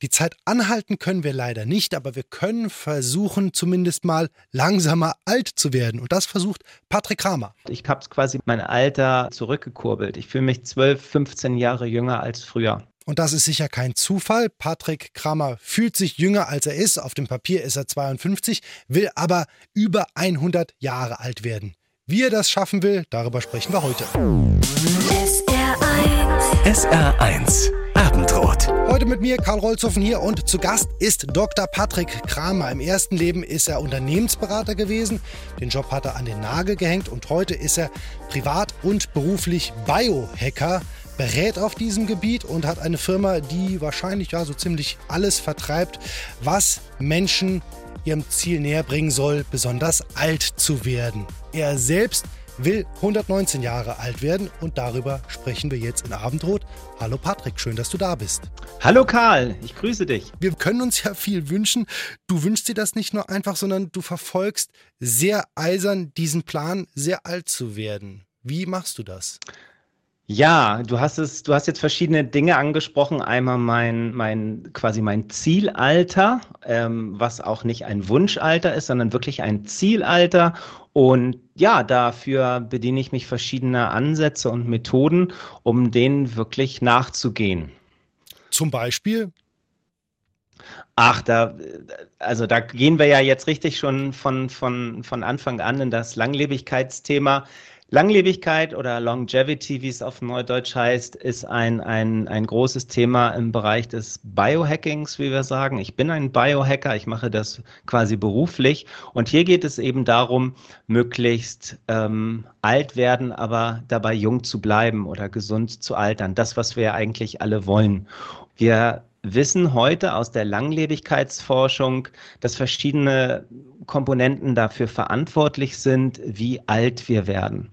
Die Zeit anhalten können wir leider nicht, aber wir können versuchen, zumindest mal langsamer alt zu werden. Und das versucht Patrick Kramer. Ich habe quasi mein Alter zurückgekurbelt. Ich fühle mich 12, 15 Jahre jünger als früher. Und das ist sicher kein Zufall. Patrick Kramer fühlt sich jünger, als er ist. Auf dem Papier ist er 52, will aber über 100 Jahre alt werden. Wie er das schaffen will, darüber sprechen wir heute. SR1. SR1. Abendrot. Heute mit mir Karl Rolzhoffen hier und zu Gast ist Dr. Patrick Kramer. Im ersten Leben ist er Unternehmensberater gewesen. Den Job hat er an den Nagel gehängt und heute ist er privat und beruflich Biohacker berät auf diesem Gebiet und hat eine Firma, die wahrscheinlich ja so ziemlich alles vertreibt, was Menschen ihrem Ziel näher bringen soll, besonders alt zu werden. Er selbst will 119 Jahre alt werden und darüber sprechen wir jetzt in Abendrot. Hallo Patrick, schön, dass du da bist. Hallo Karl, ich grüße dich. Wir können uns ja viel wünschen. Du wünschst dir das nicht nur einfach, sondern du verfolgst sehr eisern diesen Plan, sehr alt zu werden. Wie machst du das? Ja, du hast es, du hast jetzt verschiedene Dinge angesprochen. Einmal mein, mein quasi mein Zielalter, ähm, was auch nicht ein Wunschalter ist, sondern wirklich ein Zielalter. Und ja, dafür bediene ich mich verschiedener Ansätze und Methoden, um denen wirklich nachzugehen. Zum Beispiel? Ach, da, also da gehen wir ja jetzt richtig schon von, von, von Anfang an in das Langlebigkeitsthema. Langlebigkeit oder Longevity, wie es auf Neudeutsch heißt, ist ein, ein, ein großes Thema im Bereich des Biohackings, wie wir sagen. Ich bin ein Biohacker, ich mache das quasi beruflich. Und hier geht es eben darum, möglichst ähm, alt werden, aber dabei jung zu bleiben oder gesund zu altern. Das, was wir eigentlich alle wollen. Wir wissen heute aus der Langlebigkeitsforschung, dass verschiedene Komponenten dafür verantwortlich sind, wie alt wir werden.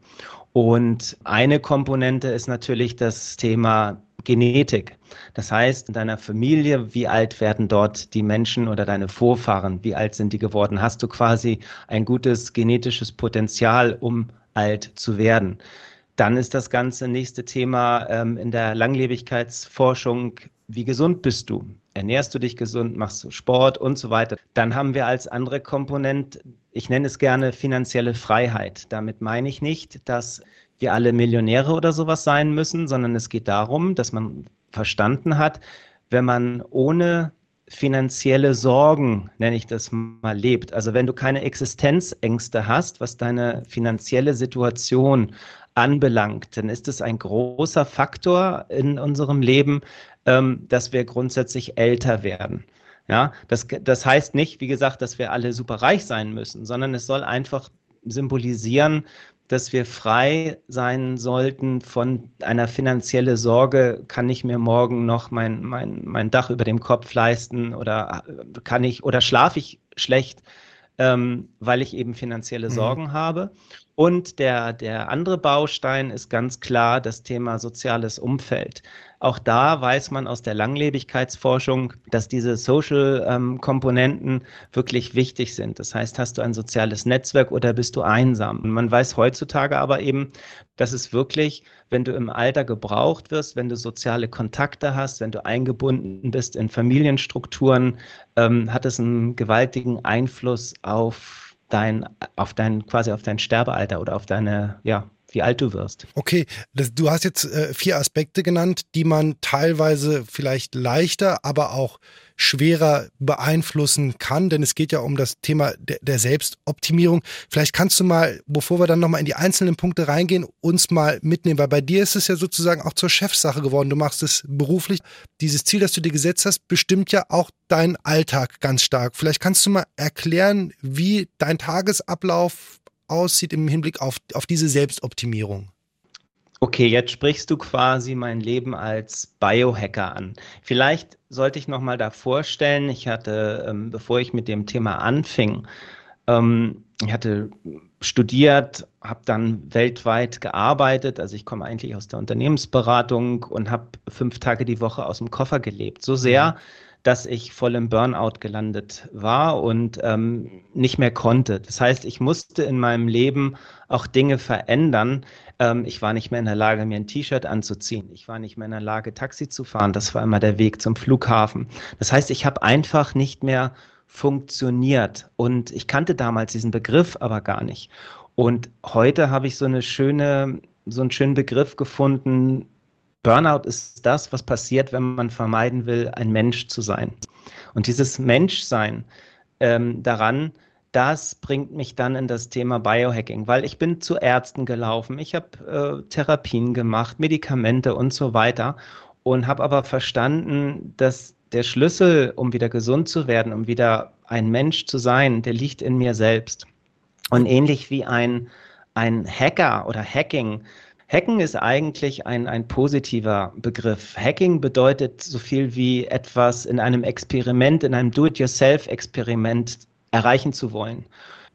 Und eine Komponente ist natürlich das Thema Genetik. Das heißt, in deiner Familie, wie alt werden dort die Menschen oder deine Vorfahren, wie alt sind die geworden? Hast du quasi ein gutes genetisches Potenzial, um alt zu werden? Dann ist das ganze nächste Thema ähm, in der Langlebigkeitsforschung wie gesund bist du? Ernährst du dich gesund? Machst du Sport und so weiter? Dann haben wir als andere Komponent, ich nenne es gerne finanzielle Freiheit. Damit meine ich nicht, dass wir alle Millionäre oder sowas sein müssen, sondern es geht darum, dass man verstanden hat, wenn man ohne finanzielle Sorgen, nenne ich das mal, lebt. Also wenn du keine Existenzängste hast, was deine finanzielle Situation anbelangt, dann ist es ein großer Faktor in unserem Leben, ähm, dass wir grundsätzlich älter werden. Ja, das, das heißt nicht, wie gesagt, dass wir alle super reich sein müssen, sondern es soll einfach symbolisieren, dass wir frei sein sollten von einer finanziellen Sorge, kann ich mir morgen noch mein, mein, mein Dach über dem Kopf leisten oder kann ich oder schlafe ich schlecht, ähm, weil ich eben finanzielle mhm. Sorgen mhm. habe. Und der, der andere Baustein ist ganz klar das Thema soziales Umfeld. Auch da weiß man aus der Langlebigkeitsforschung, dass diese Social-Komponenten ähm, wirklich wichtig sind. Das heißt, hast du ein soziales Netzwerk oder bist du einsam? Und man weiß heutzutage aber eben, dass es wirklich, wenn du im Alter gebraucht wirst, wenn du soziale Kontakte hast, wenn du eingebunden bist in Familienstrukturen, ähm, hat es einen gewaltigen Einfluss auf dein, auf dein, quasi auf dein Sterbealter oder auf deine, ja, wie alt du wirst. Okay, das, du hast jetzt äh, vier Aspekte genannt, die man teilweise vielleicht leichter, aber auch schwerer beeinflussen kann, denn es geht ja um das Thema der, der Selbstoptimierung. Vielleicht kannst du mal, bevor wir dann nochmal in die einzelnen Punkte reingehen, uns mal mitnehmen, weil bei dir ist es ja sozusagen auch zur Chefsache geworden. Du machst es beruflich. Dieses Ziel, das du dir gesetzt hast, bestimmt ja auch deinen Alltag ganz stark. Vielleicht kannst du mal erklären, wie dein Tagesablauf aussieht im Hinblick auf, auf diese Selbstoptimierung. Okay, jetzt sprichst du quasi mein Leben als Biohacker an. Vielleicht sollte ich noch mal da vorstellen, ich hatte, ähm, bevor ich mit dem Thema anfing, ähm, ich hatte studiert, habe dann weltweit gearbeitet. Also ich komme eigentlich aus der Unternehmensberatung und habe fünf Tage die Woche aus dem Koffer gelebt. So sehr, mhm dass ich voll im Burnout gelandet war und ähm, nicht mehr konnte. Das heißt, ich musste in meinem Leben auch Dinge verändern. Ähm, ich war nicht mehr in der Lage, mir ein T-Shirt anzuziehen. Ich war nicht mehr in der Lage, Taxi zu fahren. Das war immer der Weg zum Flughafen. Das heißt, ich habe einfach nicht mehr funktioniert. Und ich kannte damals diesen Begriff aber gar nicht. Und heute habe ich so eine schöne, so einen schönen Begriff gefunden, Burnout ist das, was passiert, wenn man vermeiden will, ein Mensch zu sein. Und dieses Menschsein ähm, daran, das bringt mich dann in das Thema Biohacking, weil ich bin zu Ärzten gelaufen, ich habe äh, Therapien gemacht, Medikamente und so weiter und habe aber verstanden, dass der Schlüssel, um wieder gesund zu werden, um wieder ein Mensch zu sein, der liegt in mir selbst. Und ähnlich wie ein, ein Hacker oder Hacking Hacken ist eigentlich ein, ein positiver Begriff. Hacking bedeutet so viel wie etwas in einem Experiment, in einem Do-it-yourself-Experiment erreichen zu wollen.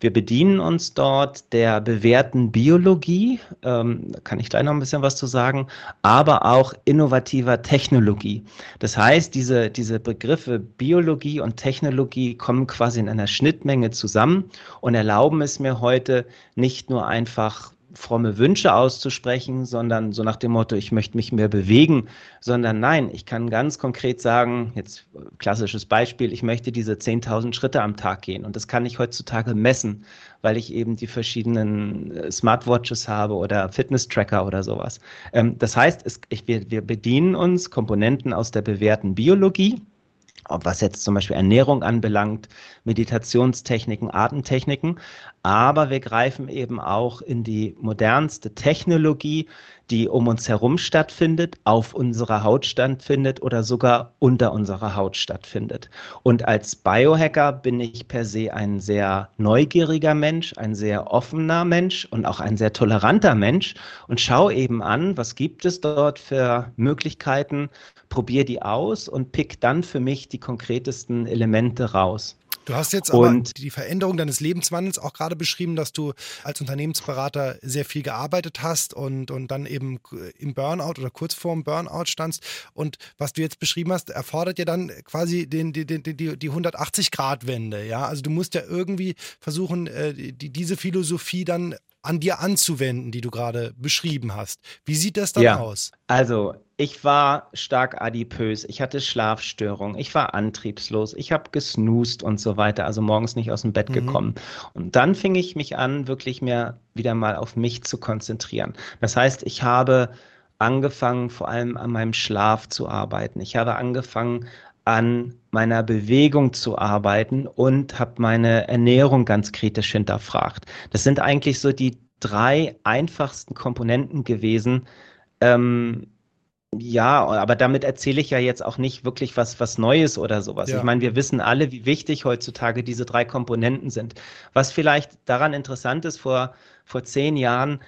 Wir bedienen uns dort der bewährten Biologie, ähm, kann ich gleich noch ein bisschen was zu sagen, aber auch innovativer Technologie. Das heißt, diese, diese Begriffe Biologie und Technologie kommen quasi in einer Schnittmenge zusammen und erlauben es mir heute nicht nur einfach fromme Wünsche auszusprechen, sondern so nach dem Motto, ich möchte mich mehr bewegen, sondern nein, ich kann ganz konkret sagen, jetzt klassisches Beispiel, ich möchte diese 10.000 Schritte am Tag gehen und das kann ich heutzutage messen, weil ich eben die verschiedenen äh, Smartwatches habe oder Fitness-Tracker oder sowas. Ähm, das heißt, es, ich, wir, wir bedienen uns Komponenten aus der bewährten Biologie, was jetzt zum Beispiel Ernährung anbelangt, Meditationstechniken, Atemtechniken. Aber wir greifen eben auch in die modernste Technologie, die um uns herum stattfindet, auf unserer Haut stattfindet oder sogar unter unserer Haut stattfindet. Und als Biohacker bin ich per se ein sehr neugieriger Mensch, ein sehr offener Mensch und auch ein sehr toleranter Mensch und schaue eben an, was gibt es dort für Möglichkeiten, probiere die aus und pick dann für mich die konkretesten Elemente raus. Du hast jetzt aber und, die Veränderung deines Lebenswandels auch gerade beschrieben, dass du als Unternehmensberater sehr viel gearbeitet hast und, und dann eben im Burnout oder kurz vorm Burnout standst. Und was du jetzt beschrieben hast, erfordert ja dann quasi den, die, die, die, die 180-Grad-Wende. Ja? Also du musst ja irgendwie versuchen, äh, die, diese Philosophie dann an dir anzuwenden, die du gerade beschrieben hast. Wie sieht das dann ja, aus? Also, ich war stark adipös, ich hatte Schlafstörungen, ich war antriebslos, ich habe gesnoost und so weiter, also morgens nicht aus dem Bett mhm. gekommen. Und dann fing ich mich an, wirklich mehr wieder mal auf mich zu konzentrieren. Das heißt, ich habe angefangen, vor allem an meinem Schlaf zu arbeiten. Ich habe angefangen, an meiner Bewegung zu arbeiten und habe meine Ernährung ganz kritisch hinterfragt. Das sind eigentlich so die drei einfachsten Komponenten gewesen. Ähm, ja, aber damit erzähle ich ja jetzt auch nicht wirklich was, was Neues oder sowas. Ja. Ich meine, wir wissen alle, wie wichtig heutzutage diese drei Komponenten sind. Was vielleicht daran interessant ist, vor, vor zehn Jahren,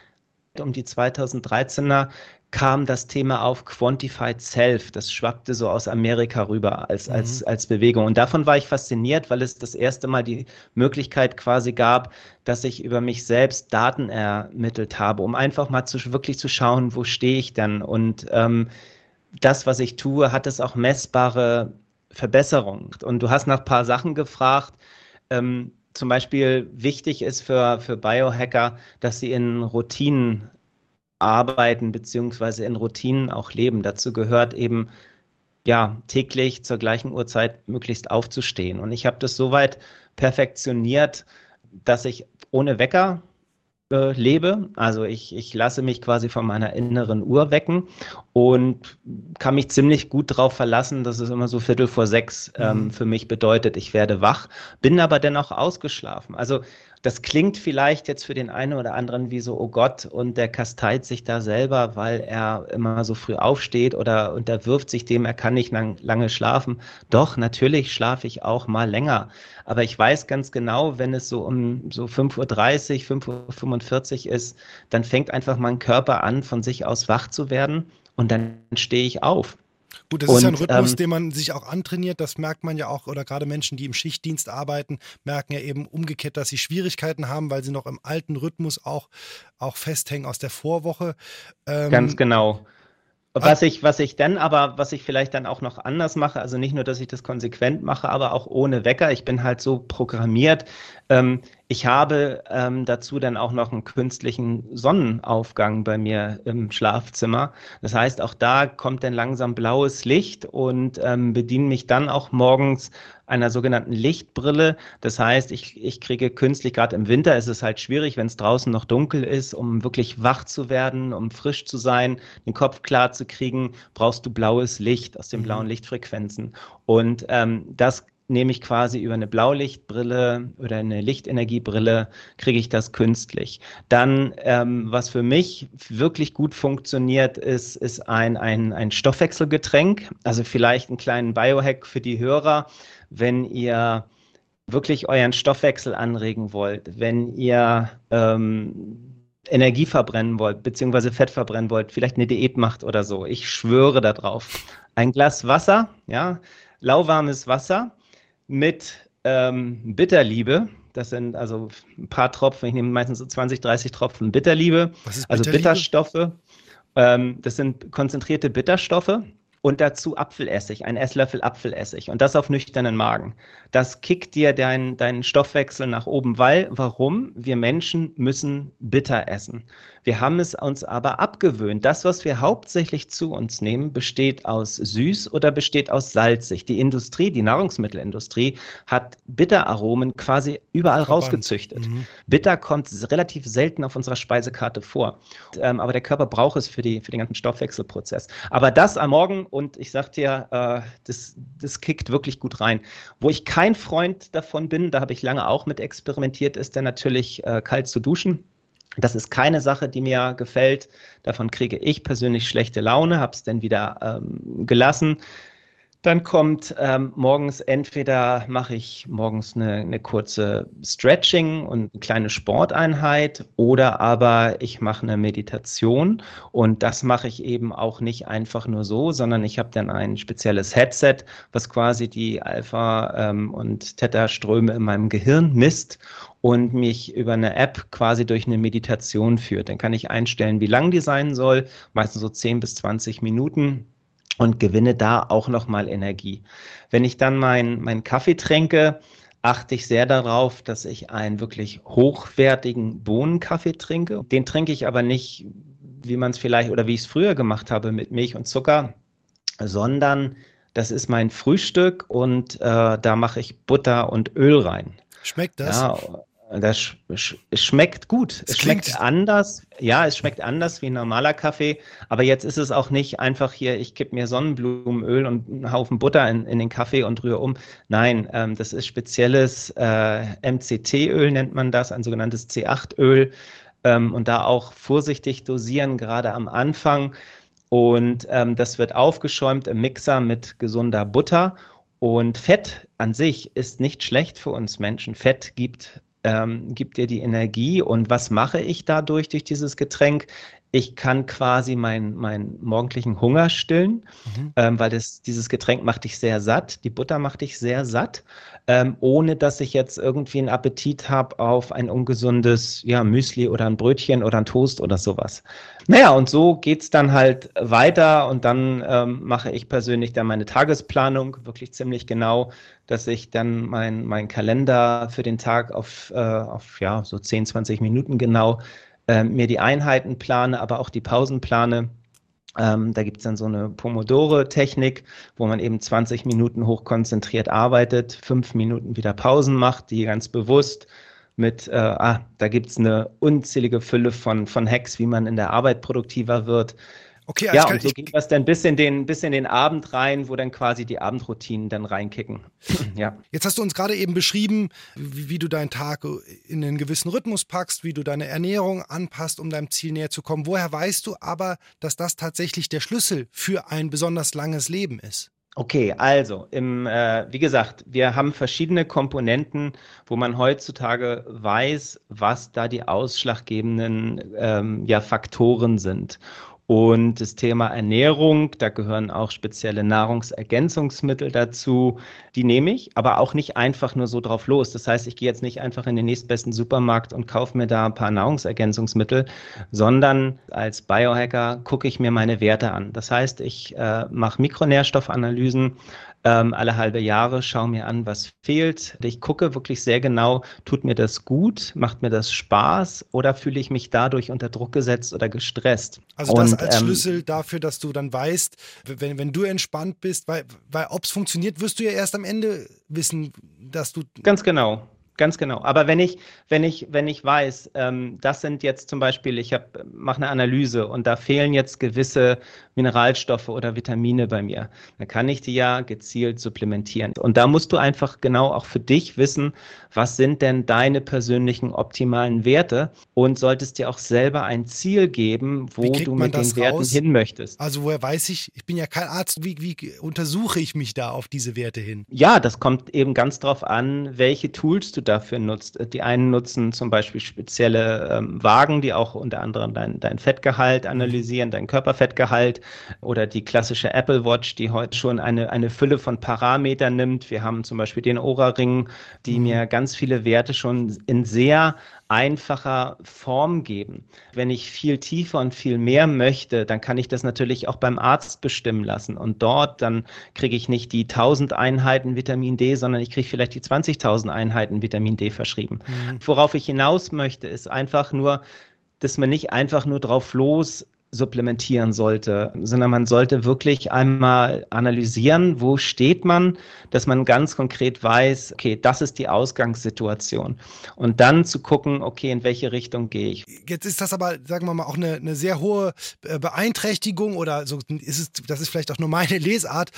um die 2013er, kam das Thema auf Quantified Self. Das schwappte so aus Amerika rüber als, mhm. als, als Bewegung. Und davon war ich fasziniert, weil es das erste Mal die Möglichkeit quasi gab, dass ich über mich selbst Daten ermittelt habe, um einfach mal zu, wirklich zu schauen, wo stehe ich denn? Und ähm, das, was ich tue, hat es auch messbare Verbesserungen. Und du hast nach ein paar Sachen gefragt. Ähm, zum Beispiel wichtig ist für, für Biohacker, dass sie in Routinen arbeiten beziehungsweise in Routinen auch leben. Dazu gehört eben ja täglich zur gleichen Uhrzeit möglichst aufzustehen. Und ich habe das soweit perfektioniert, dass ich ohne Wecker äh, lebe. Also ich, ich lasse mich quasi von meiner inneren Uhr wecken und kann mich ziemlich gut darauf verlassen, dass es immer so Viertel vor sechs ähm, mhm. für mich bedeutet, ich werde wach, bin aber dennoch ausgeschlafen. Also das klingt vielleicht jetzt für den einen oder anderen wie so, oh Gott, und der kasteit sich da selber, weil er immer so früh aufsteht oder unterwirft sich dem, er kann nicht lang, lange schlafen. Doch, natürlich schlafe ich auch mal länger. Aber ich weiß ganz genau, wenn es so um so 5.30 Uhr, 5.45 Uhr ist, dann fängt einfach mein Körper an, von sich aus wach zu werden und dann stehe ich auf. Gut, das und, ist ja ein Rhythmus, ähm, den man sich auch antrainiert. Das merkt man ja auch, oder gerade Menschen, die im Schichtdienst arbeiten, merken ja eben umgekehrt, dass sie Schwierigkeiten haben, weil sie noch im alten Rhythmus auch, auch festhängen aus der Vorwoche. Ähm, ganz genau. Was ich, was ich dann aber, was ich vielleicht dann auch noch anders mache, also nicht nur, dass ich das konsequent mache, aber auch ohne Wecker. Ich bin halt so programmiert. Ähm, ich habe ähm, dazu dann auch noch einen künstlichen Sonnenaufgang bei mir im Schlafzimmer. Das heißt, auch da kommt dann langsam blaues Licht und ähm, bediene mich dann auch morgens einer sogenannten Lichtbrille. Das heißt, ich, ich kriege künstlich, gerade im Winter ist es halt schwierig, wenn es draußen noch dunkel ist, um wirklich wach zu werden, um frisch zu sein, den Kopf klar zu kriegen, brauchst du blaues Licht aus den mhm. blauen Lichtfrequenzen. Und ähm, das nehme ich quasi über eine Blaulichtbrille oder eine Lichtenergiebrille, kriege ich das künstlich. Dann, ähm, was für mich wirklich gut funktioniert, ist, ist ein, ein, ein Stoffwechselgetränk. Also vielleicht einen kleinen Biohack für die Hörer, wenn ihr wirklich euren Stoffwechsel anregen wollt, wenn ihr ähm, Energie verbrennen wollt, beziehungsweise Fett verbrennen wollt, vielleicht eine Diät macht oder so. Ich schwöre darauf. Ein Glas Wasser, ja, lauwarmes Wasser mit ähm, Bitterliebe. Das sind also ein paar Tropfen, ich nehme meistens so 20, 30 Tropfen Bitterliebe. Also Bitterliebe? Bitterstoffe. Ähm, das sind konzentrierte Bitterstoffe und dazu Apfelessig, ein Esslöffel Apfelessig und das auf nüchternen Magen. Das kickt dir deinen dein Stoffwechsel nach oben, weil, warum? Wir Menschen müssen bitter essen. Wir haben es uns aber abgewöhnt. Das, was wir hauptsächlich zu uns nehmen, besteht aus süß oder besteht aus salzig. Die Industrie, die Nahrungsmittelindustrie hat Bitteraromen quasi überall Verband. rausgezüchtet. Mhm. Bitter kommt relativ selten auf unserer Speisekarte vor. Ähm, aber der Körper braucht es für, die, für den ganzen Stoffwechselprozess. Aber das am Morgen und ich sag dir, äh, das, das kickt wirklich gut rein. Wo ich kein Freund davon bin, da habe ich lange auch mit experimentiert, ist dann natürlich äh, kalt zu duschen. Das ist keine Sache, die mir gefällt. Davon kriege ich persönlich schlechte Laune, habe es dann wieder ähm, gelassen. Dann kommt ähm, morgens entweder mache ich morgens eine, eine, kurze Stretching und eine kleine Sporteinheit oder aber ich mache eine Meditation und das mache ich eben auch nicht einfach nur so, sondern ich habe dann ein spezielles Headset, was quasi die Alpha- ähm, und Theta-Ströme in meinem Gehirn misst und mich über eine App quasi durch eine Meditation führt. Dann kann ich einstellen, wie lang die sein soll, meistens so 10 bis 20 Minuten und gewinne da auch nochmal Energie. Wenn ich dann meinen mein Kaffee trinke, achte ich sehr darauf, dass ich einen wirklich hochwertigen Bohnenkaffee trinke. Den trinke ich aber nicht, wie man es vielleicht oder wie ich es früher gemacht habe mit Milch und Zucker, sondern das ist mein Frühstück und äh, da mache ich Butter und Öl rein. Schmeckt das? Ja, das sch sch schmeckt gut. Es, es schmeckt anders. Ja, es schmeckt anders wie ein normaler Kaffee. Aber jetzt ist es auch nicht einfach hier, ich kipp mir Sonnenblumenöl und einen Haufen Butter in, in den Kaffee und rühre um. Nein, ähm, das ist spezielles äh, MCT-Öl, nennt man das, ein sogenanntes C8-Öl. Ähm, und da auch vorsichtig dosieren, gerade am Anfang. Und ähm, das wird aufgeschäumt im Mixer mit gesunder Butter. Und Fett an sich ist nicht schlecht für uns Menschen. Fett gibt ähm, gibt dir die Energie. Und was mache ich dadurch, durch dieses Getränk? Ich kann quasi meinen mein morgendlichen Hunger stillen, mhm. ähm, weil das, dieses Getränk macht dich sehr satt, die Butter macht dich sehr satt, ähm, ohne dass ich jetzt irgendwie einen Appetit habe auf ein ungesundes ja, Müsli oder ein Brötchen oder ein Toast oder sowas. Naja, und so geht's dann halt weiter und dann ähm, mache ich persönlich dann meine Tagesplanung wirklich ziemlich genau, dass ich dann mein, mein Kalender für den Tag auf, äh, auf ja, so 10, 20 Minuten genau äh, mir die Einheiten plane, aber auch die Pausen plane. Ähm, da gibt es dann so eine Pomodore-Technik, wo man eben 20 Minuten hochkonzentriert arbeitet, fünf Minuten wieder Pausen macht, die ganz bewusst mit, äh, ah, da gibt es eine unzählige Fülle von, von Hacks, wie man in der Arbeit produktiver wird. Okay, also ja, und so ging das dann bis in, den, bis in den Abend rein, wo dann quasi die Abendroutinen dann reinkicken. ja. Jetzt hast du uns gerade eben beschrieben, wie, wie, du deinen Tag in einen gewissen Rhythmus packst, wie du deine Ernährung anpasst, um deinem Ziel näher zu kommen. Woher weißt du aber, dass das tatsächlich der Schlüssel für ein besonders langes Leben ist? Okay, also im, äh, wie gesagt, wir haben verschiedene Komponenten, wo man heutzutage weiß, was da die ausschlaggebenden ähm, ja, Faktoren sind. Und das Thema Ernährung, da gehören auch spezielle Nahrungsergänzungsmittel dazu. Die nehme ich, aber auch nicht einfach nur so drauf los. Das heißt, ich gehe jetzt nicht einfach in den nächstbesten Supermarkt und kaufe mir da ein paar Nahrungsergänzungsmittel, sondern als Biohacker gucke ich mir meine Werte an. Das heißt, ich äh, mache Mikronährstoffanalysen, ähm, alle halbe Jahre, schaue mir an, was fehlt. Ich gucke wirklich sehr genau, tut mir das gut, macht mir das Spaß oder fühle ich mich dadurch unter Druck gesetzt oder gestresst? Also das Und, als ähm, Schlüssel dafür, dass du dann weißt, wenn, wenn du entspannt bist, weil, weil ob es funktioniert, wirst du ja erst am Ende wissen, dass du. Ganz genau. Ganz genau. Aber wenn ich, wenn ich, wenn ich weiß, ähm, das sind jetzt zum Beispiel, ich mache eine Analyse und da fehlen jetzt gewisse Mineralstoffe oder Vitamine bei mir, dann kann ich die ja gezielt supplementieren. Und da musst du einfach genau auch für dich wissen, was sind denn deine persönlichen optimalen Werte und solltest dir auch selber ein Ziel geben, wo du mit den Werten hin möchtest. Also woher weiß ich, ich bin ja kein Arzt, wie, wie untersuche ich mich da auf diese Werte hin? Ja, das kommt eben ganz drauf an, welche Tools du dafür nutzt. Die einen nutzen zum Beispiel spezielle ähm, Wagen, die auch unter anderem dein, dein Fettgehalt analysieren, dein Körperfettgehalt oder die klassische Apple Watch, die heute schon eine, eine Fülle von Parametern nimmt. Wir haben zum Beispiel den Oura-Ring, die mhm. mir ganz viele Werte schon in sehr einfacher Form geben. Wenn ich viel tiefer und viel mehr möchte, dann kann ich das natürlich auch beim Arzt bestimmen lassen. Und dort dann kriege ich nicht die 1000 Einheiten Vitamin D, sondern ich kriege vielleicht die 20.000 Einheiten Vitamin D verschrieben. Mhm. Worauf ich hinaus möchte, ist einfach nur, dass man nicht einfach nur drauf los supplementieren sollte, sondern man sollte wirklich einmal analysieren, wo steht man, dass man ganz konkret weiß, okay, das ist die Ausgangssituation. Und dann zu gucken, okay, in welche Richtung gehe ich. Jetzt ist das aber, sagen wir mal, auch eine, eine sehr hohe äh, Beeinträchtigung oder so ist es, das ist vielleicht auch nur meine Lesart.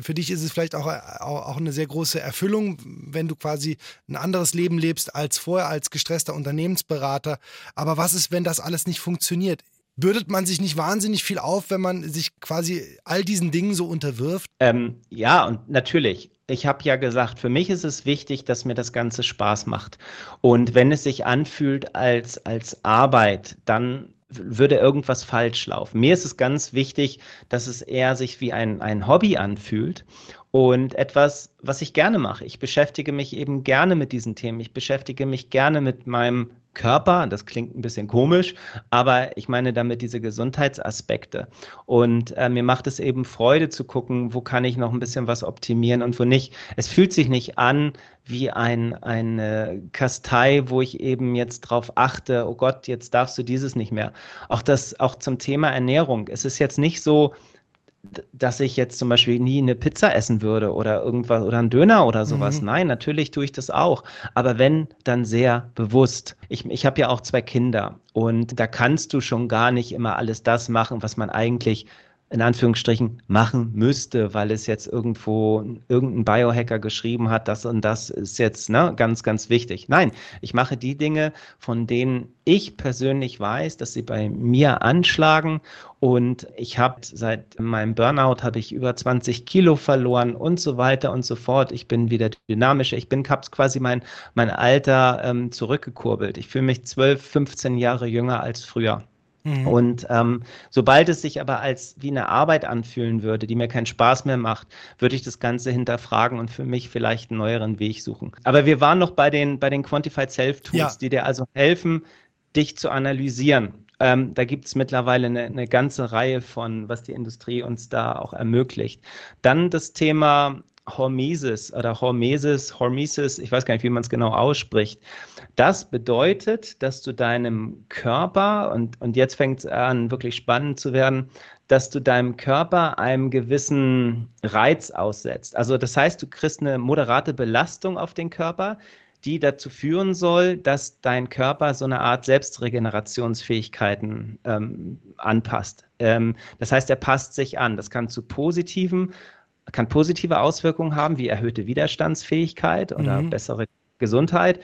Für dich ist es vielleicht auch, auch eine sehr große Erfüllung, wenn du quasi ein anderes Leben lebst als vorher als gestresster Unternehmensberater. Aber was ist, wenn das alles nicht funktioniert? Bürdet man sich nicht wahnsinnig viel auf, wenn man sich quasi all diesen Dingen so unterwirft? Ähm, ja, und natürlich. Ich habe ja gesagt, für mich ist es wichtig, dass mir das Ganze Spaß macht. Und wenn es sich anfühlt als, als Arbeit, dann würde irgendwas falsch laufen. Mir ist es ganz wichtig, dass es eher sich wie ein, ein Hobby anfühlt und etwas, was ich gerne mache. Ich beschäftige mich eben gerne mit diesen Themen. Ich beschäftige mich gerne mit meinem Körper. Das klingt ein bisschen komisch, aber ich meine damit diese Gesundheitsaspekte. Und äh, mir macht es eben Freude zu gucken, wo kann ich noch ein bisschen was optimieren und wo nicht. Es fühlt sich nicht an wie ein, eine Kastei, wo ich eben jetzt drauf achte, oh Gott, jetzt darfst du dieses nicht mehr. Auch das, auch zum Thema Ernährung. Es ist jetzt nicht so, dass ich jetzt zum Beispiel nie eine Pizza essen würde oder irgendwas oder einen Döner oder sowas. Mhm. Nein, natürlich tue ich das auch. Aber wenn, dann sehr bewusst. Ich, ich habe ja auch zwei Kinder und da kannst du schon gar nicht immer alles das machen, was man eigentlich in Anführungsstrichen machen müsste, weil es jetzt irgendwo irgendein Biohacker geschrieben hat, das und das ist jetzt ne, ganz, ganz wichtig. Nein, ich mache die Dinge, von denen ich persönlich weiß, dass sie bei mir anschlagen und ich habe seit meinem Burnout habe ich über 20 Kilo verloren und so weiter und so fort. Ich bin wieder dynamischer. Ich bin habe quasi mein, mein Alter ähm, zurückgekurbelt. Ich fühle mich 12, 15 Jahre jünger als früher. Mhm. Und ähm, sobald es sich aber als wie eine Arbeit anfühlen würde, die mir keinen Spaß mehr macht, würde ich das Ganze hinterfragen und für mich vielleicht einen neueren Weg suchen. Aber wir waren noch bei den, bei den Quantified Self-Tools, ja. die dir also helfen, dich zu analysieren. Ähm, da gibt es mittlerweile eine, eine, ganze Reihe von, was die Industrie uns da auch ermöglicht. Dann das Thema Hormesis oder Hormesis, Hormesis, ich weiß gar nicht, wie man es genau ausspricht. Das bedeutet, dass du deinem Körper, und, und jetzt fängt es an, wirklich spannend zu werden, dass du deinem Körper einem gewissen Reiz aussetzt. Also das heißt, du kriegst eine moderate Belastung auf den Körper, die dazu führen soll, dass dein Körper so eine Art Selbstregenerationsfähigkeiten ähm, anpasst. Ähm, das heißt, er passt sich an. Das kann zu positiven kann positive Auswirkungen haben, wie erhöhte Widerstandsfähigkeit oder mhm. bessere Gesundheit.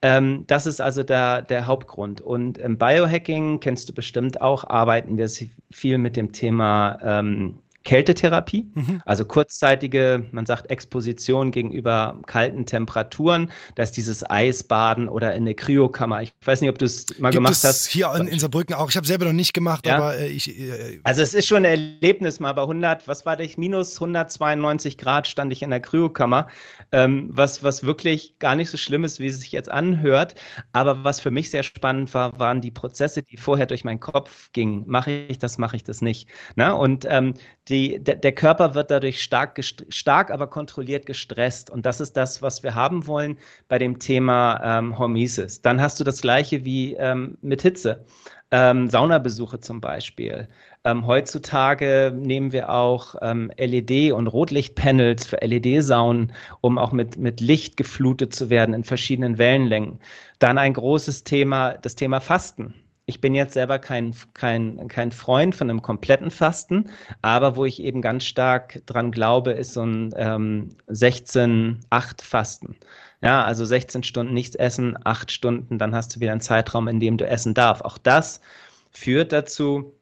Ähm, das ist also der, der Hauptgrund. Und im Biohacking kennst du bestimmt auch, arbeiten wir viel mit dem Thema ähm, Kältetherapie, mhm. also kurzzeitige, man sagt Exposition gegenüber kalten Temperaturen, da ist dieses Eisbaden oder in der Kryokammer. Ich weiß nicht, ob du es mal Gibt gemacht hast. Hier in, in Saarbrücken auch. Ich habe selber noch nicht gemacht, ja? aber äh, ich. Äh, also es ist schon ein Erlebnis mal bei 100, was war das, minus 192 Grad stand ich in der Kryokammer, ähm, was, was wirklich gar nicht so schlimm ist, wie es sich jetzt anhört. Aber was für mich sehr spannend war, waren die Prozesse, die vorher durch meinen Kopf gingen. Mache ich das, mache ich das nicht? Na? Und ähm, die, der, der, Körper wird dadurch stark, stark, aber kontrolliert gestresst. Und das ist das, was wir haben wollen bei dem Thema ähm, Hormesis. Dann hast du das Gleiche wie ähm, mit Hitze. Ähm, Saunabesuche zum Beispiel. Ähm, heutzutage nehmen wir auch ähm, LED- und Rotlichtpanels für LED-Saunen, um auch mit, mit Licht geflutet zu werden in verschiedenen Wellenlängen. Dann ein großes Thema, das Thema Fasten. Ich bin jetzt selber kein, kein, kein Freund von einem kompletten Fasten, aber wo ich eben ganz stark dran glaube, ist so ein ähm, 16-8-Fasten. Ja, also 16 Stunden nichts essen, 8 Stunden, dann hast du wieder einen Zeitraum, in dem du essen darfst. Auch das führt dazu,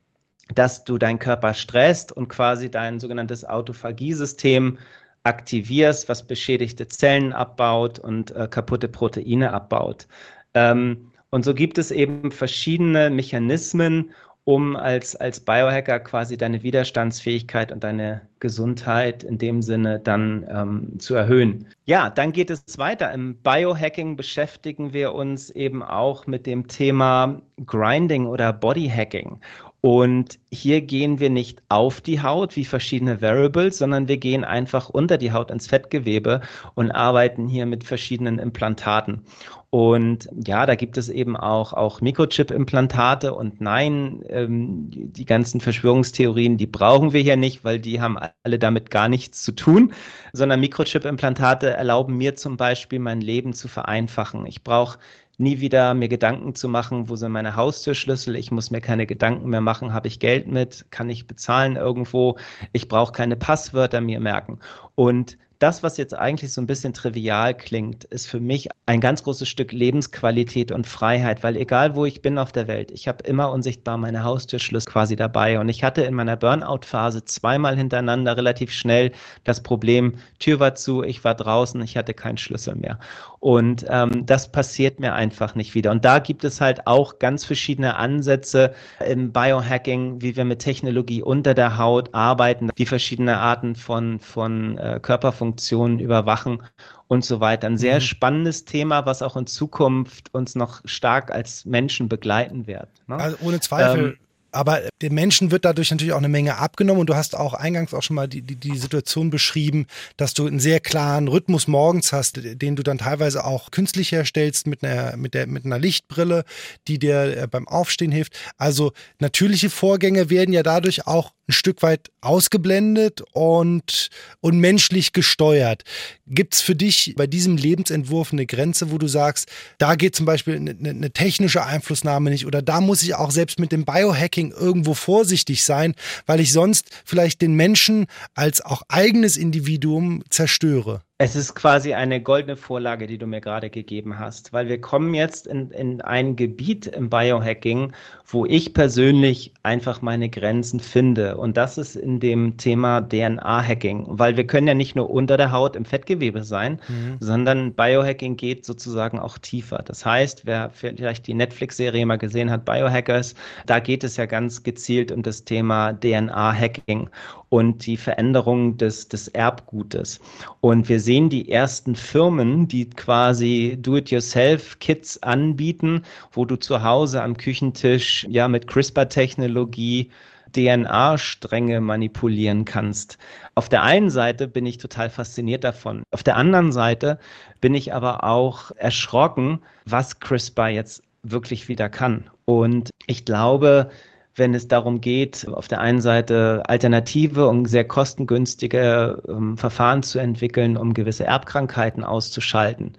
dass du deinen Körper stresst und quasi dein sogenanntes Autophagiesystem aktivierst, was beschädigte Zellen abbaut und äh, kaputte Proteine abbaut. Ähm, und so gibt es eben verschiedene Mechanismen, um als, als Biohacker quasi deine Widerstandsfähigkeit und deine Gesundheit in dem Sinne dann ähm, zu erhöhen. Ja, dann geht es weiter. Im Biohacking beschäftigen wir uns eben auch mit dem Thema Grinding oder Bodyhacking. Und hier gehen wir nicht auf die Haut wie verschiedene Variables, sondern wir gehen einfach unter die Haut ins Fettgewebe und arbeiten hier mit verschiedenen Implantaten. Und ja, da gibt es eben auch, auch Mikrochip-Implantate und nein, ähm, die ganzen Verschwörungstheorien, die brauchen wir hier nicht, weil die haben alle damit gar nichts zu tun, sondern Mikrochip-Implantate erlauben mir zum Beispiel mein Leben zu vereinfachen. Ich brauche nie wieder mir Gedanken zu machen, wo sind meine Haustürschlüssel, ich muss mir keine Gedanken mehr machen, habe ich Geld mit, kann ich bezahlen irgendwo, ich brauche keine Passwörter mir merken. Und das, was jetzt eigentlich so ein bisschen trivial klingt, ist für mich ein ganz großes Stück Lebensqualität und Freiheit, weil egal wo ich bin auf der Welt, ich habe immer unsichtbar meine Haustürschlüssel quasi dabei. Und ich hatte in meiner Burnout-Phase zweimal hintereinander relativ schnell das Problem, Tür war zu, ich war draußen, ich hatte keinen Schlüssel mehr. Und ähm, das passiert mir einfach nicht wieder. Und da gibt es halt auch ganz verschiedene Ansätze im Biohacking, wie wir mit Technologie unter der Haut arbeiten, die verschiedene Arten von, von äh, Körperfunktionen Funktionen überwachen und so weiter. Ein sehr mhm. spannendes Thema, was auch in Zukunft uns noch stark als Menschen begleiten wird. Ne? Also ohne Zweifel. Ähm, aber den Menschen wird dadurch natürlich auch eine Menge abgenommen und du hast auch eingangs auch schon mal die, die, die Situation beschrieben, dass du einen sehr klaren Rhythmus morgens hast, den du dann teilweise auch künstlich herstellst mit einer, mit der, mit einer Lichtbrille, die dir äh, beim Aufstehen hilft. Also natürliche Vorgänge werden ja dadurch auch ein Stück weit ausgeblendet und, und menschlich gesteuert. Gibt es für dich bei diesem Lebensentwurf eine Grenze, wo du sagst, da geht zum Beispiel eine, eine, technische Einflussnahme nicht oder da muss ich auch selbst mit dem Biohacking irgendwo vorsichtig sein, weil ich sonst vielleicht den Menschen als auch eigenes Individuum zerstöre? Es ist quasi eine goldene Vorlage, die du mir gerade gegeben hast, weil wir kommen jetzt in, in ein Gebiet im Biohacking, wo ich persönlich einfach meine Grenzen finde. Und das ist in dem Thema DNA-Hacking, weil wir können ja nicht nur unter der Haut im Fettgewebe sein, mhm. sondern Biohacking geht sozusagen auch tiefer. Das heißt, wer vielleicht die Netflix-Serie mal gesehen hat, Biohackers, da geht es ja ganz gezielt um das Thema DNA-Hacking und die Veränderung des, des Erbgutes. Und wir sehen die ersten Firmen, die quasi Do-it-yourself-Kits anbieten, wo du zu Hause am Küchentisch ja mit CRISPR-Technologie DNA-Stränge manipulieren kannst. Auf der einen Seite bin ich total fasziniert davon. Auf der anderen Seite bin ich aber auch erschrocken, was CRISPR jetzt wirklich wieder kann. Und ich glaube, wenn es darum geht, auf der einen Seite alternative und sehr kostengünstige ähm, Verfahren zu entwickeln, um gewisse Erbkrankheiten auszuschalten.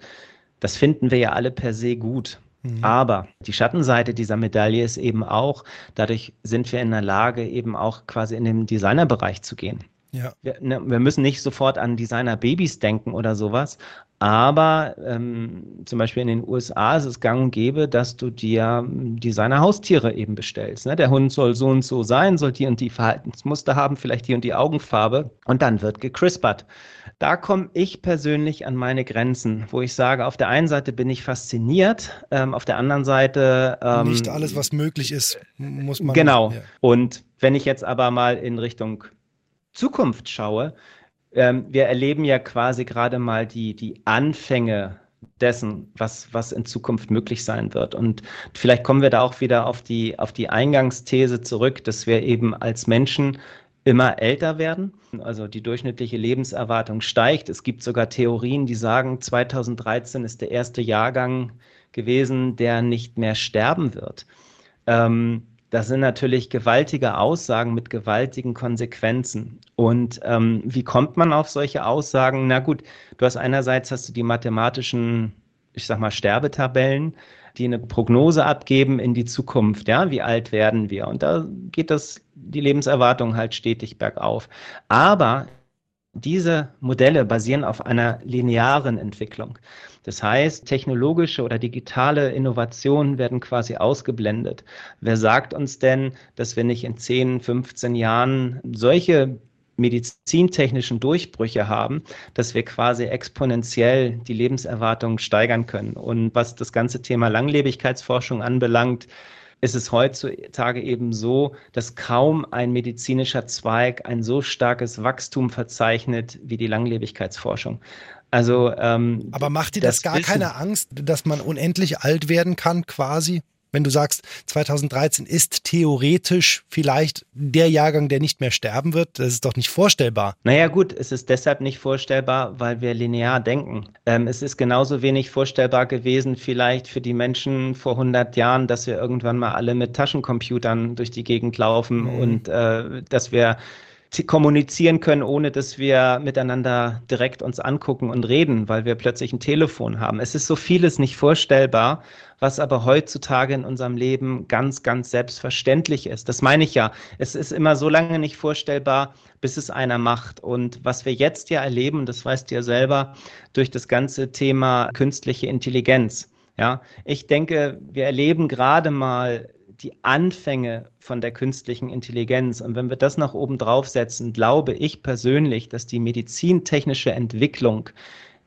Das finden wir ja alle per se gut. Mhm. Aber die Schattenseite dieser Medaille ist eben auch, dadurch sind wir in der Lage, eben auch quasi in den Designerbereich zu gehen. Ja. Wir, ne, wir müssen nicht sofort an Designer-Babys denken oder sowas, aber ähm, zum Beispiel in den USA ist es gang und gäbe, dass du dir Designer-Haustiere eben bestellst. Ne? Der Hund soll so und so sein, soll die und die Verhaltensmuster haben, vielleicht die und die Augenfarbe und dann wird gecrispert. Da komme ich persönlich an meine Grenzen, wo ich sage, auf der einen Seite bin ich fasziniert, ähm, auf der anderen Seite. Ähm, Nicht alles, was möglich ist, muss man. Genau. Ja. Und wenn ich jetzt aber mal in Richtung Zukunft schaue, ähm, wir erleben ja quasi gerade mal die, die Anfänge dessen, was, was in Zukunft möglich sein wird. Und vielleicht kommen wir da auch wieder auf die, auf die Eingangsthese zurück, dass wir eben als Menschen immer älter werden. Also die durchschnittliche Lebenserwartung steigt. Es gibt sogar Theorien, die sagen, 2013 ist der erste Jahrgang gewesen, der nicht mehr sterben wird. Ähm, das sind natürlich gewaltige Aussagen mit gewaltigen Konsequenzen. Und ähm, wie kommt man auf solche Aussagen? Na gut, du hast einerseits hast du die mathematischen, ich sag mal, Sterbetabellen, die eine Prognose abgeben in die Zukunft. Ja, wie alt werden wir? Und da geht das, die Lebenserwartung halt stetig bergauf. Aber diese Modelle basieren auf einer linearen Entwicklung. Das heißt, technologische oder digitale Innovationen werden quasi ausgeblendet. Wer sagt uns denn, dass wir nicht in 10, 15 Jahren solche medizintechnischen Durchbrüche haben, dass wir quasi exponentiell die Lebenserwartung steigern können. Und was das ganze Thema Langlebigkeitsforschung anbelangt, ist es heutzutage eben so, dass kaum ein medizinischer Zweig ein so starkes Wachstum verzeichnet wie die Langlebigkeitsforschung. Also, ähm, aber macht dir das, das gar Wissen, keine Angst, dass man unendlich alt werden kann, quasi? Wenn du sagst, 2013 ist theoretisch vielleicht der Jahrgang, der nicht mehr sterben wird, das ist doch nicht vorstellbar. Naja gut, es ist deshalb nicht vorstellbar, weil wir linear denken. Ähm, es ist genauso wenig vorstellbar gewesen vielleicht für die Menschen vor 100 Jahren, dass wir irgendwann mal alle mit Taschencomputern durch die Gegend laufen mhm. und äh, dass wir kommunizieren können, ohne dass wir miteinander direkt uns angucken und reden, weil wir plötzlich ein Telefon haben. Es ist so vieles nicht vorstellbar, was aber heutzutage in unserem Leben ganz, ganz selbstverständlich ist. Das meine ich ja. Es ist immer so lange nicht vorstellbar, bis es einer macht. Und was wir jetzt ja erleben, das weißt du ja selber, durch das ganze Thema künstliche Intelligenz. Ja, ich denke, wir erleben gerade mal die Anfänge von der künstlichen Intelligenz. Und wenn wir das nach oben draufsetzen, glaube ich persönlich, dass die medizintechnische Entwicklung,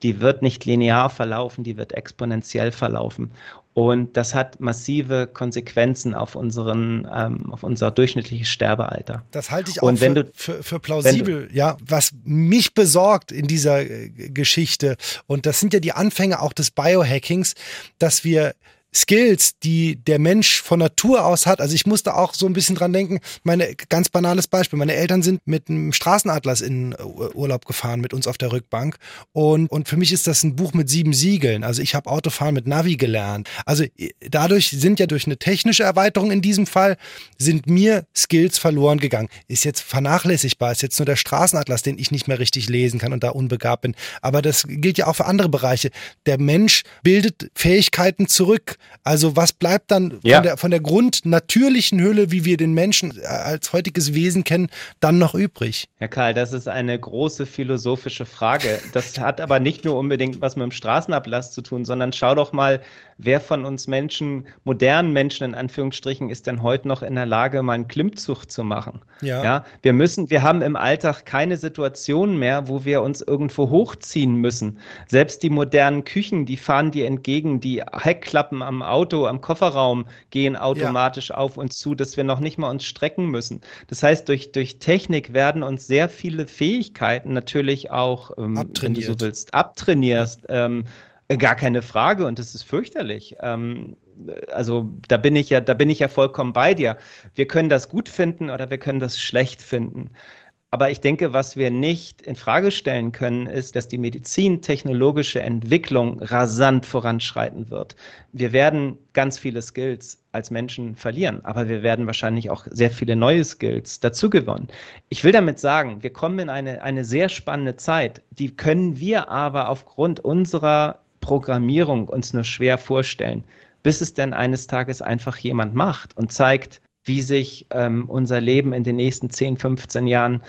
die wird nicht linear verlaufen, die wird exponentiell verlaufen. Und das hat massive Konsequenzen auf, unseren, ähm, auf unser durchschnittliches Sterbealter. Das halte ich auch für, du, für, für, plausibel. Du, ja, was mich besorgt in dieser äh, Geschichte, und das sind ja die Anfänge auch des Biohackings, dass wir Skills, die der Mensch von Natur aus hat. Also ich musste auch so ein bisschen dran denken, meine ganz banales Beispiel. Meine Eltern sind mit einem Straßenatlas in Urlaub gefahren mit uns auf der Rückbank und, und für mich ist das ein Buch mit sieben Siegeln. Also ich habe Autofahren mit Navi gelernt. Also dadurch sind ja durch eine technische Erweiterung in diesem Fall sind mir Skills verloren gegangen. Ist jetzt vernachlässigbar, ist jetzt nur der Straßenatlas, den ich nicht mehr richtig lesen kann und da unbegabt bin. Aber das gilt ja auch für andere Bereiche. Der Mensch bildet Fähigkeiten zurück also was bleibt dann ja. von, der, von der grundnatürlichen Hülle, wie wir den Menschen als heutiges Wesen kennen, dann noch übrig? Herr Karl, das ist eine große philosophische Frage. Das hat aber nicht nur unbedingt was mit dem Straßenablass zu tun, sondern schau doch mal, wer von uns Menschen, modernen Menschen in Anführungsstrichen, ist denn heute noch in der Lage, mal einen Klimmzug zu machen? Ja. ja. Wir müssen, wir haben im Alltag keine Situation mehr, wo wir uns irgendwo hochziehen müssen. Selbst die modernen Küchen, die fahren dir entgegen, die Heckklappen am Auto, am Kofferraum gehen automatisch ja. auf uns zu, dass wir noch nicht mal uns strecken müssen. Das heißt, durch, durch Technik werden uns sehr viele Fähigkeiten natürlich auch, ähm, wenn du so willst, abtrainierst. Ähm, Gar keine Frage und das ist fürchterlich. Ähm, also da bin ich ja, da bin ich ja vollkommen bei dir. Wir können das gut finden oder wir können das schlecht finden. Aber ich denke, was wir nicht in Frage stellen können, ist, dass die medizintechnologische Entwicklung rasant voranschreiten wird. Wir werden ganz viele Skills als Menschen verlieren, aber wir werden wahrscheinlich auch sehr viele neue Skills dazu gewonnen. Ich will damit sagen, wir kommen in eine, eine sehr spannende Zeit. Die können wir aber aufgrund unserer Programmierung uns nur schwer vorstellen, bis es denn eines Tages einfach jemand macht und zeigt, wie sich ähm, unser Leben in den nächsten 10, 15 Jahren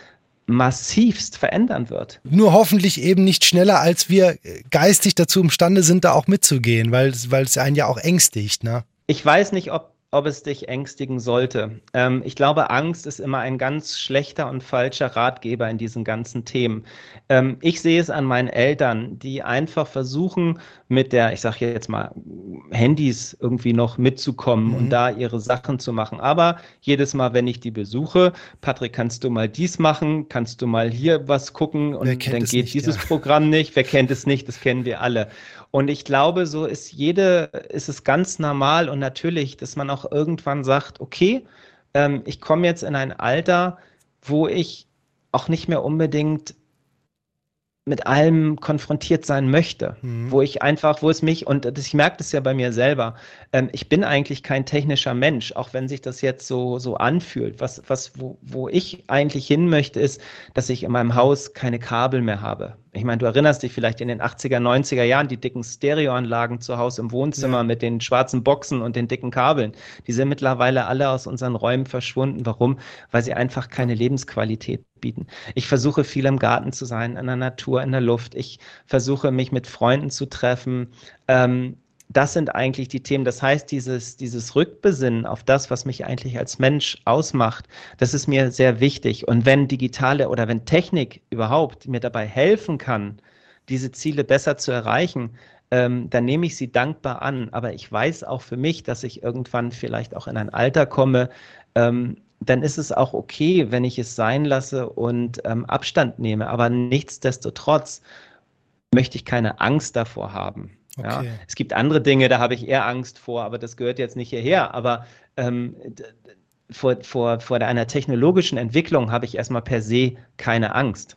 massivst verändern wird. Nur hoffentlich eben nicht schneller, als wir geistig dazu imstande sind, da auch mitzugehen, weil, weil es einen ja auch ängstigt. Ne? Ich weiß nicht, ob ob es dich ängstigen sollte. Ähm, ich glaube, Angst ist immer ein ganz schlechter und falscher Ratgeber in diesen ganzen Themen. Ähm, ich sehe es an meinen Eltern, die einfach versuchen, mit der, ich sage jetzt mal, Handys irgendwie noch mitzukommen mhm. und da ihre Sachen zu machen. Aber jedes Mal, wenn ich die besuche, Patrick, kannst du mal dies machen? Kannst du mal hier was gucken? Und dann geht nicht, dieses ja. Programm nicht. Wer kennt es nicht? Das kennen wir alle. Und ich glaube, so ist jede, ist es ganz normal und natürlich, dass man auch irgendwann sagt, okay, ähm, ich komme jetzt in ein Alter, wo ich auch nicht mehr unbedingt mit allem konfrontiert sein möchte, mhm. wo ich einfach, wo es mich, und ich merke das ja bei mir selber, ähm, ich bin eigentlich kein technischer Mensch, auch wenn sich das jetzt so, so anfühlt. Was, was, wo, wo ich eigentlich hin möchte, ist, dass ich in meinem Haus keine Kabel mehr habe. Ich meine, du erinnerst dich vielleicht in den 80er, 90er Jahren, die dicken Stereoanlagen zu Hause im Wohnzimmer ja. mit den schwarzen Boxen und den dicken Kabeln. Die sind mittlerweile alle aus unseren Räumen verschwunden. Warum? Weil sie einfach keine Lebensqualität bieten. Ich versuche viel im Garten zu sein, in der Natur, in der Luft. Ich versuche mich mit Freunden zu treffen. Ähm, das sind eigentlich die Themen. Das heißt, dieses, dieses Rückbesinnen auf das, was mich eigentlich als Mensch ausmacht, das ist mir sehr wichtig. Und wenn digitale oder wenn Technik überhaupt mir dabei helfen kann, diese Ziele besser zu erreichen, ähm, dann nehme ich sie dankbar an. Aber ich weiß auch für mich, dass ich irgendwann vielleicht auch in ein Alter komme, ähm, dann ist es auch okay, wenn ich es sein lasse und ähm, Abstand nehme. Aber nichtsdestotrotz möchte ich keine Angst davor haben. Okay. Ja, es gibt andere Dinge, da habe ich eher Angst vor, aber das gehört jetzt nicht hierher. Aber ähm, vor, vor, vor einer technologischen Entwicklung habe ich erstmal per se keine Angst.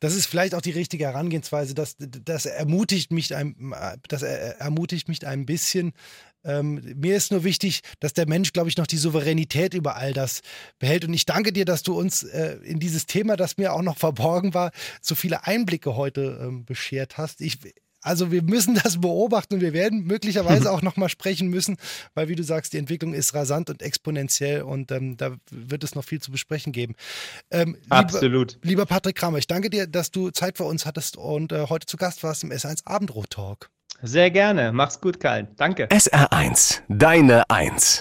Das ist vielleicht auch die richtige Herangehensweise. Das, das ermutigt mich ein, das ermutigt mich ein bisschen. Ähm, mir ist nur wichtig, dass der Mensch, glaube ich, noch die Souveränität über all das behält. Und ich danke dir, dass du uns äh, in dieses Thema, das mir auch noch verborgen war, so viele Einblicke heute ähm, beschert hast. Ich also wir müssen das beobachten und wir werden möglicherweise auch nochmal sprechen müssen, weil wie du sagst, die Entwicklung ist rasant und exponentiell und ähm, da wird es noch viel zu besprechen geben. Ähm, Absolut. Lieber, lieber, Patrick Kramer, ich danke dir, dass du Zeit für uns hattest und äh, heute zu Gast warst im S1 Abendrot Talk. Sehr gerne. Mach's gut, Karl. Danke. SR1, deine Eins.